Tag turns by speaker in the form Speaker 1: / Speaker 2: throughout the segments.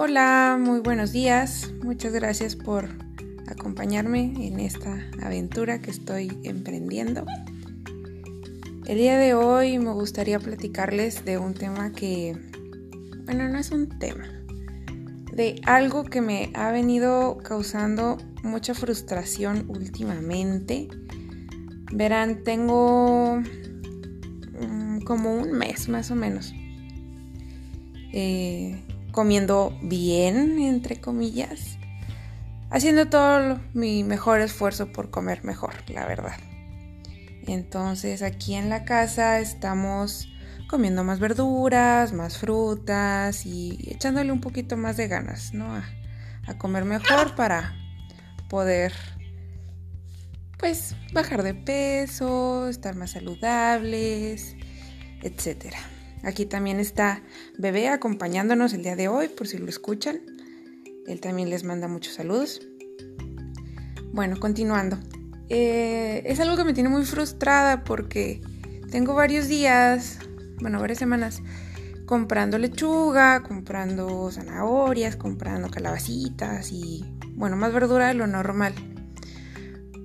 Speaker 1: Hola, muy buenos días. Muchas gracias por acompañarme en esta aventura que estoy emprendiendo. El día de hoy me gustaría platicarles de un tema que, bueno, no es un tema, de algo que me ha venido causando mucha frustración últimamente. Verán, tengo mm, como un mes más o menos eh, comiendo bien, entre comillas, haciendo todo mi mejor esfuerzo por comer mejor, la verdad. Entonces aquí en la casa estamos comiendo más verduras, más frutas y echándole un poquito más de ganas, ¿no? A, a comer mejor para poder, pues, bajar de peso, estar más saludables, etcétera. Aquí también está Bebé acompañándonos el día de hoy, por si lo escuchan. Él también les manda muchos saludos. Bueno, continuando. Eh, es algo que me tiene muy frustrada porque tengo varios días, bueno, varias semanas, comprando lechuga, comprando zanahorias, comprando calabacitas y, bueno, más verdura de lo normal.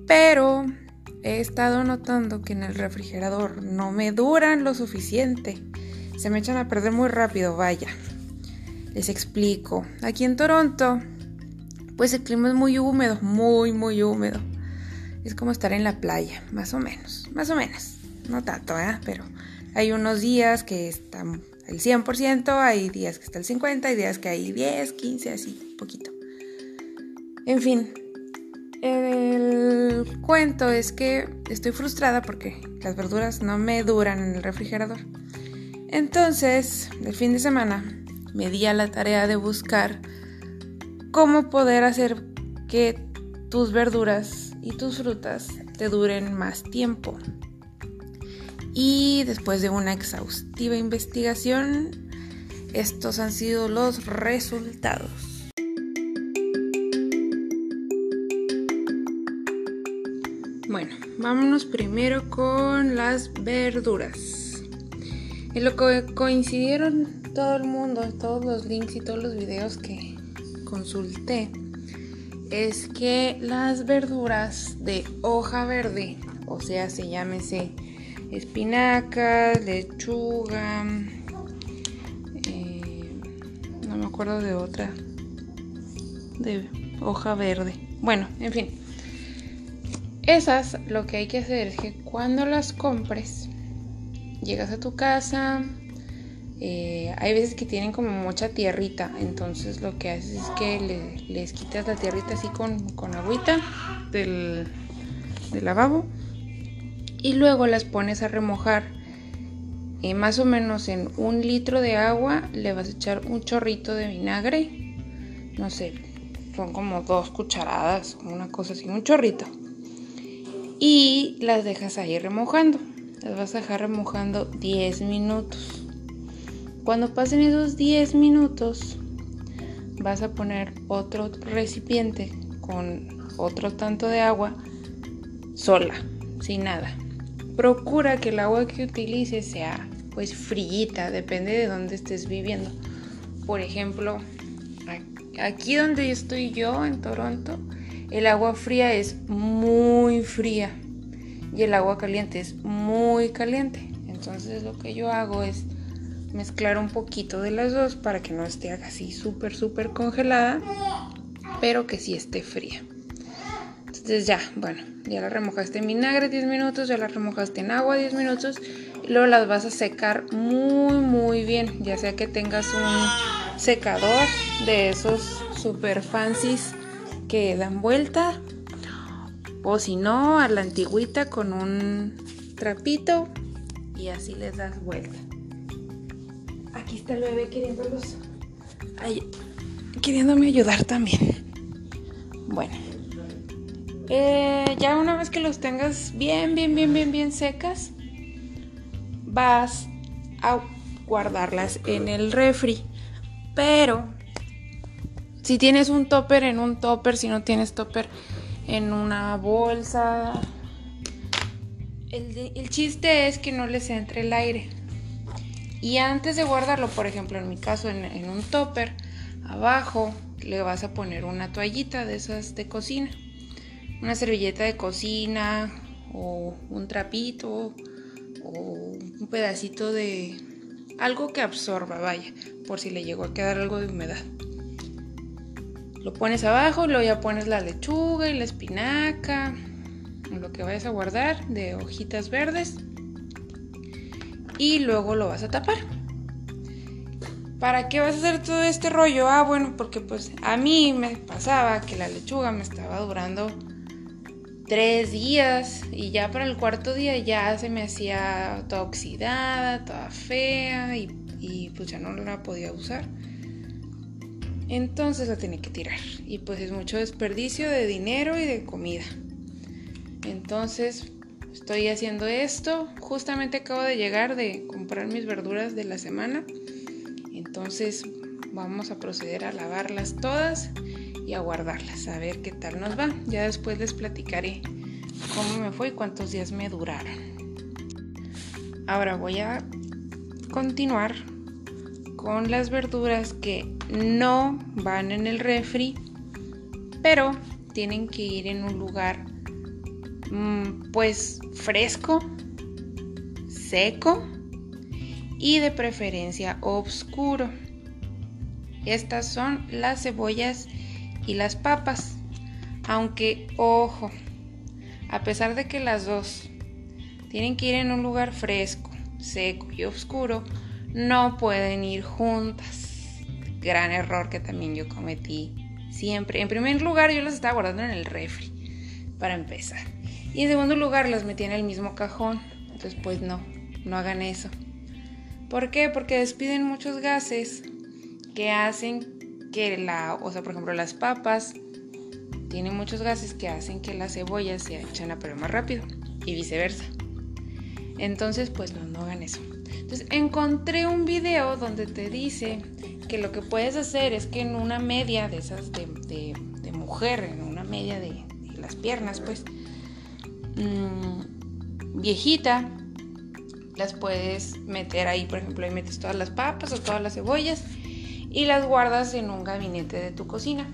Speaker 1: Pero he estado notando que en el refrigerador no me duran lo suficiente se me echan a perder muy rápido, vaya. Les explico. Aquí en Toronto, pues el clima es muy húmedo, muy, muy húmedo. Es como estar en la playa, más o menos, más o menos. No tanto, ¿eh? Pero hay unos días que están el 100%, hay días que está el 50%, hay días que hay 10, 15, así, poquito. En fin, el cuento es que estoy frustrada porque las verduras no me duran en el refrigerador. Entonces, el fin de semana me di a la tarea de buscar cómo poder hacer que tus verduras y tus frutas te duren más tiempo. Y después de una exhaustiva investigación, estos han sido los resultados. Bueno, vámonos primero con las verduras. En lo que coincidieron todo el mundo, todos los links y todos los videos que consulté, es que las verduras de hoja verde, o sea, se llámese espinacas, lechuga, eh, no me acuerdo de otra, de hoja verde. Bueno, en fin. Esas lo que hay que hacer es que cuando las compres, llegas a tu casa, eh, hay veces que tienen como mucha tierrita, entonces lo que haces es que les quitas la tierrita así con, con agüita del, lavabo y luego las pones a remojar. Más o menos en un litro de agua le vas a echar un chorrito de vinagre, no sé, son como dos cucharadas, una cosa así, un chorrito. Y las dejas ahí remojando. Las vas a dejar remojando 10 minutos. Cuando pasen esos 10 minutos, vas a poner otro recipiente con otro tanto de agua sola, sin nada. Procura que el agua que utilices sea pues frillita, depende de dónde estés viviendo. Por ejemplo, aquí donde estoy yo en Toronto, el agua fría es muy fría y el agua caliente es muy caliente. Entonces lo que yo hago es mezclar un poquito de las dos para que no esté así súper, súper congelada, pero que sí esté fría. Entonces ya, bueno, ya la remojaste en vinagre 10 minutos, ya la remojaste en agua 10 minutos y luego las vas a secar muy, muy bien, ya sea que tengas un secador de esos super fancies que dan vuelta o si no, a la antigüita con un trapito y así les das vuelta. Aquí está el bebé queriéndolos. queriéndome ayudar también. Bueno. Eh, ya una vez que los tengas bien, bien, bien, bien, bien secas, vas a guardarlas en el refri. Pero si tienes un topper en un topper, si no tienes topper en una bolsa. El, chiste es que no les entre el aire. Y antes de guardarlo, por ejemplo, en mi caso, en, un topper, Abajo le vas a poner una toallita de esas de cocina, una servilleta de cocina o un trapito o un pedacito de algo que absorba, vaya, por si le llegó a quedar algo de humedad. Lo pones abajo, luego ya pones la lechuga y la espinaca, lo que vayas a guardar de hojitas verdes y luego lo vas a tapar. ¿Para qué vas a hacer todo este rollo? Ah, bueno, porque pues a mí me pasaba que la lechuga me estaba durando tres días y ya para el cuarto día ya se me hacía toda oxidada, toda fea y, y pues ya no la podía usar. Entonces la tenía que tirar y pues es mucho desperdicio de dinero y de comida. Entonces estoy haciendo esto. Justamente acabo de llegar de comprar mis verduras de la semana. Entonces vamos a proceder a lavarlas todas y a guardarlas, a ver qué tal nos va. Ya después les platicaré cómo me fue y cuántos días me duraron. Ahora voy a continuar con las verduras que no van en el refri, pero tienen que ir en un lugar mm, pues fresco, seco y de preferencia oscuro. Estas son las cebollas y las papas. Aunque, ojo, a pesar de que las dos tienen que ir en un lugar fresco, seco y oscuro, no pueden ir juntas. Gran error que también yo cometí siempre. En primer lugar, yo las estaba guardando en el refri, para empezar. Y en segundo lugar, las metí en el mismo cajón. Entonces, pues no, no hagan eso. ¿Por qué? Porque despiden muchos gases que hacen que la, o sea, por ejemplo, las papas tienen muchos gases que hacen que las cebollas se echen a perder más rápido y viceversa. Entonces, pues no, no hagan eso. Entonces, encontré un video donde te dice que lo que puedes hacer es que en una media de esas de, mujer, en una media de, las piernas, pues, mm, viejita, las puedes meter ahí, por ejemplo, ahí metes todas las papas o todas las cebollas y las guardas en un gabinete de tu cocina.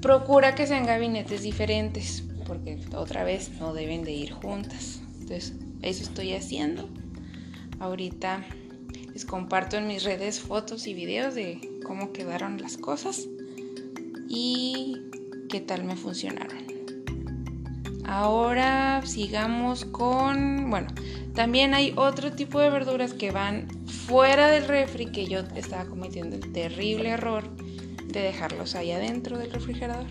Speaker 1: Procura que sean gabinetes diferentes, porque otra vez no deben de ir juntas. Entonces, eso estoy haciendo. Ahorita les comparto en mis redes fotos y videos de cómo quedaron las cosas y qué tal me funcionaron. Ahora sigamos con, bueno, también hay otro tipo de verduras que van fuera del refri que yo estaba cometiendo el terrible error de dejarlos ahí adentro del refrigerador.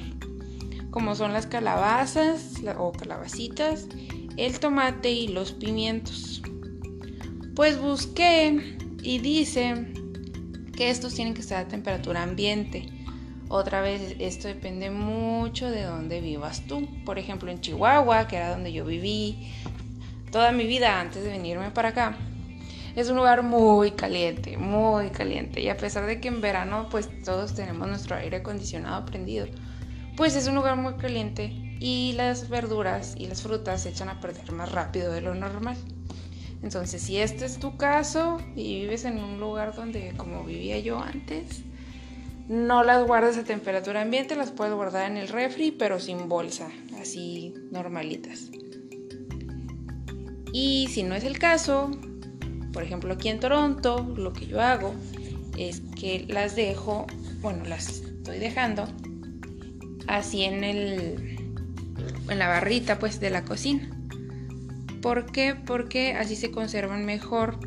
Speaker 1: Como son las calabazas o calabacitas, el tomate y los pimientos. Pues busqué y dice que estos tienen que estar a temperatura ambiente. Otra vez, esto depende mucho de dónde vivas tú. Por ejemplo, en Chihuahua, que era donde yo viví toda mi vida antes de venirme para acá, es un lugar muy caliente, muy caliente. Y a pesar de que en verano pues todos tenemos nuestro aire acondicionado prendido, pues es un lugar muy caliente y las verduras y las frutas se echan a perder más rápido de lo normal. Entonces, si este es tu caso y vives en un lugar donde como vivía yo antes, no las guardes a temperatura ambiente, las puedes guardar en el refri, pero sin bolsa, así normalitas. Y si no es el caso, por ejemplo, aquí en Toronto, lo que yo hago es que las dejo, bueno, las estoy dejando así en el en la barrita pues de la cocina. ¿Por qué? Porque así se conservan mejor.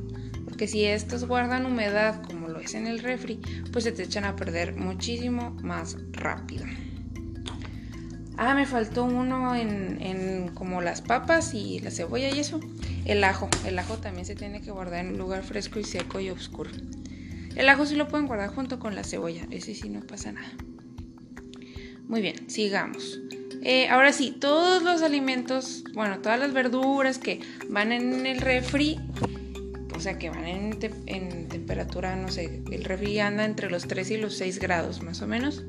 Speaker 1: Porque si estas guardan humedad como lo es en el refri, pues se te echan a perder muchísimo más rápido. Ah, me faltó uno en, en como las papas y la cebolla y eso. El ajo. El ajo también se tiene que guardar en un lugar fresco y seco y oscuro. El ajo sí lo pueden guardar junto con la cebolla. Ese sí no pasa nada. Muy bien, sigamos. Eh, ahora sí, todos los alimentos, bueno, todas las verduras que van en el refri, o sea, que van en, temperatura, no sé, el refri anda entre los 3 y los 6 grados más o menos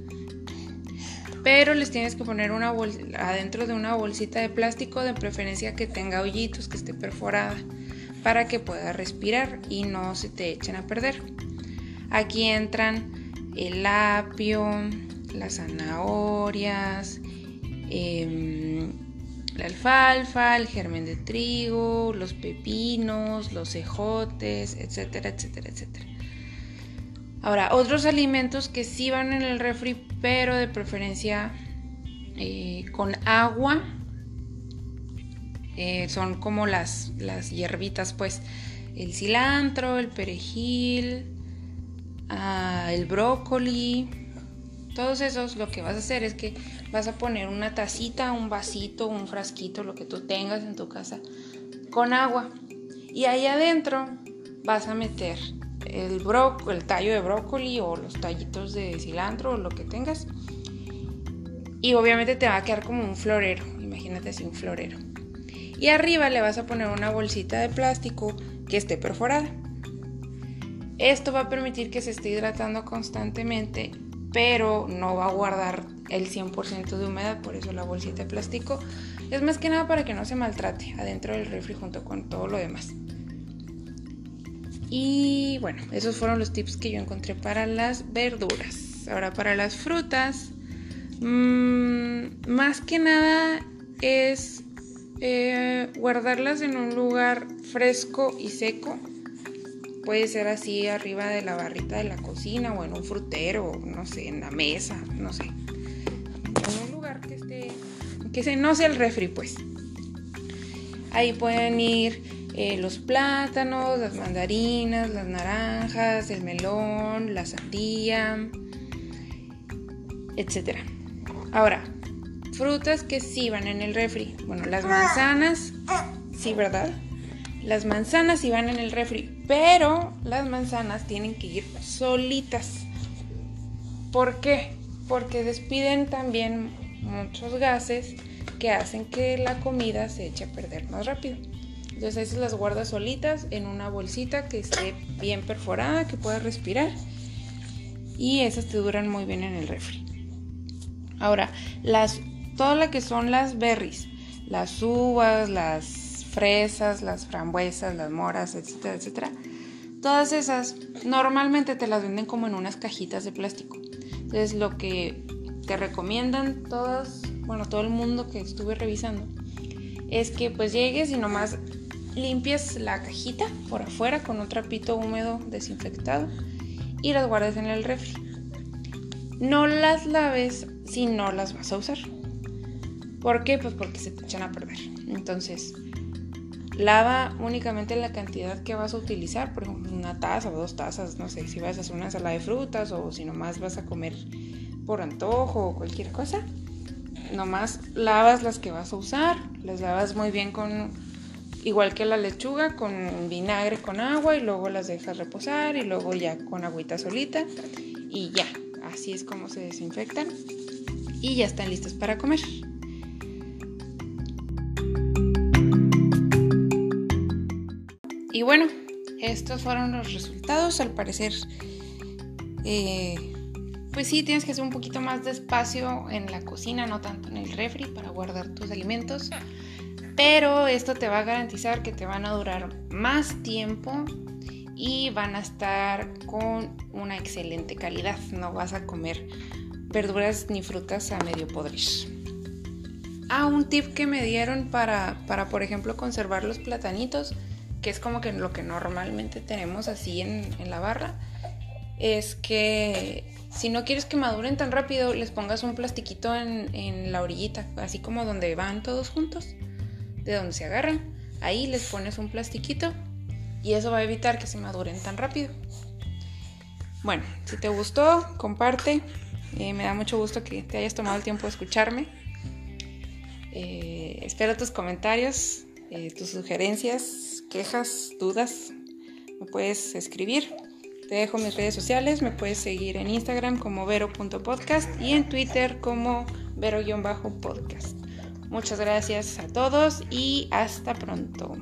Speaker 1: pero les tienes que poner una adentro de una bolsita de plástico, de preferencia que tenga hoyitos, que esté perforada, para que pueda respirar y no se te echen a perder. Aquí entran el apio, las zanahorias, em, la alfalfa, el germen de trigo, los pepinos, los ejotes, etcétera, etcétera, etcétera. Ahora, otros alimentos que sí van en el refri, pero de preferencia eh, con agua, eh, son como las, las hierbitas, pues el cilantro, el perejil, ah, el brócoli, todos esos lo que vas a hacer es que vas a poner una tacita, un vasito, un frasquito, lo que tú tengas en tu casa, con agua. Y ahí adentro vas a meter el, el tallo de brócoli o los tallitos de cilantro o lo que tengas. Y obviamente te va a quedar como un florero, imagínate así un florero. Y arriba le vas a poner una bolsita de plástico que esté perforada. Esto va a permitir que se esté hidratando constantemente, pero no va a guardar el 100% de humedad, por eso la bolsita de plástico es más que nada para que no se maltrate adentro del refri junto con todo lo demás. Y bueno, esos fueron los tips que yo encontré para las verduras. Ahora para las frutas, mmm, más que nada es eh, guardarlas en un lugar fresco y seco. Puede ser así arriba de la barrita de la cocina o en un frutero, no sé, en la mesa, no sé. En un lugar que esté, que se, no sea el refri, pues. Ahí pueden ir eh, los plátanos, las mandarinas, las naranjas, el melón, la sandía, etc. Ahora, frutas que sí van en el refri. Bueno, las manzanas, sí, ¿verdad? Las manzanas sí van en el refri, pero las manzanas tienen que ir solitas. ¿Por qué? Porque despiden también muchos gases que hacen que la comida se eche a perder más rápido. Entonces esas las guardas solitas en una bolsita que esté bien perforada, que pueda respirar. Y esas te duran muy bien en el refri. Ahora, las, que son las berries, las uvas, las fresas, las frambuesas, las moras, etcétera, etcétera. Todas esas normalmente te las venden como en unas cajitas de plástico. Entonces lo que te recomiendan todas, bueno, todo el mundo que estuve revisando, es que pues llegues y nomás limpies la cajita por afuera con un trapito húmedo desinfectado y las guardes en el refri. No las laves si no las vas a usar. ¿Por qué? Pues porque se te echan a perder. Entonces, lava únicamente la cantidad que vas a utilizar, por ejemplo, una taza o dos tazas, no sé, si vas a hacer una ensalada de frutas o si nomás vas a comer por antojo o cualquier cosa. Nomás lavas las que vas a usar, las lavas muy bien con, igual que la lechuga, con vinagre con agua y luego las dejas reposar y luego ya con agüita solita y ya, así es como se desinfectan y ya están listas para comer. Bueno, estos fueron los resultados. Al parecer, eh, pues sí, tienes que hacer un poquito más de espacio en la cocina, no tanto en el refri para guardar tus alimentos. Pero esto te va a garantizar que te van a durar más tiempo y van a estar con una excelente calidad. No vas a comer verduras ni frutas a medio podrir. Ah, un tip que me dieron para, para, por ejemplo, conservar los platanitos que es como que lo que normalmente tenemos así en, la barra, es que si no quieres que maduren tan rápido, les pongas un plastiquito en, la orillita, así como donde van todos juntos, de donde se agarran. Ahí les pones un plastiquito y eso va a evitar que se maduren tan rápido. Bueno, si te gustó, comparte. Eh, me da mucho gusto que te hayas tomado el tiempo de escucharme. Eh, espero tus comentarios, eh, tus sugerencias, quejas, dudas, me puedes escribir. Te dejo mis redes sociales, me puedes seguir en Instagram como vero.podcast y en Twitter como vero-podcast. Muchas gracias a todos y hasta pronto.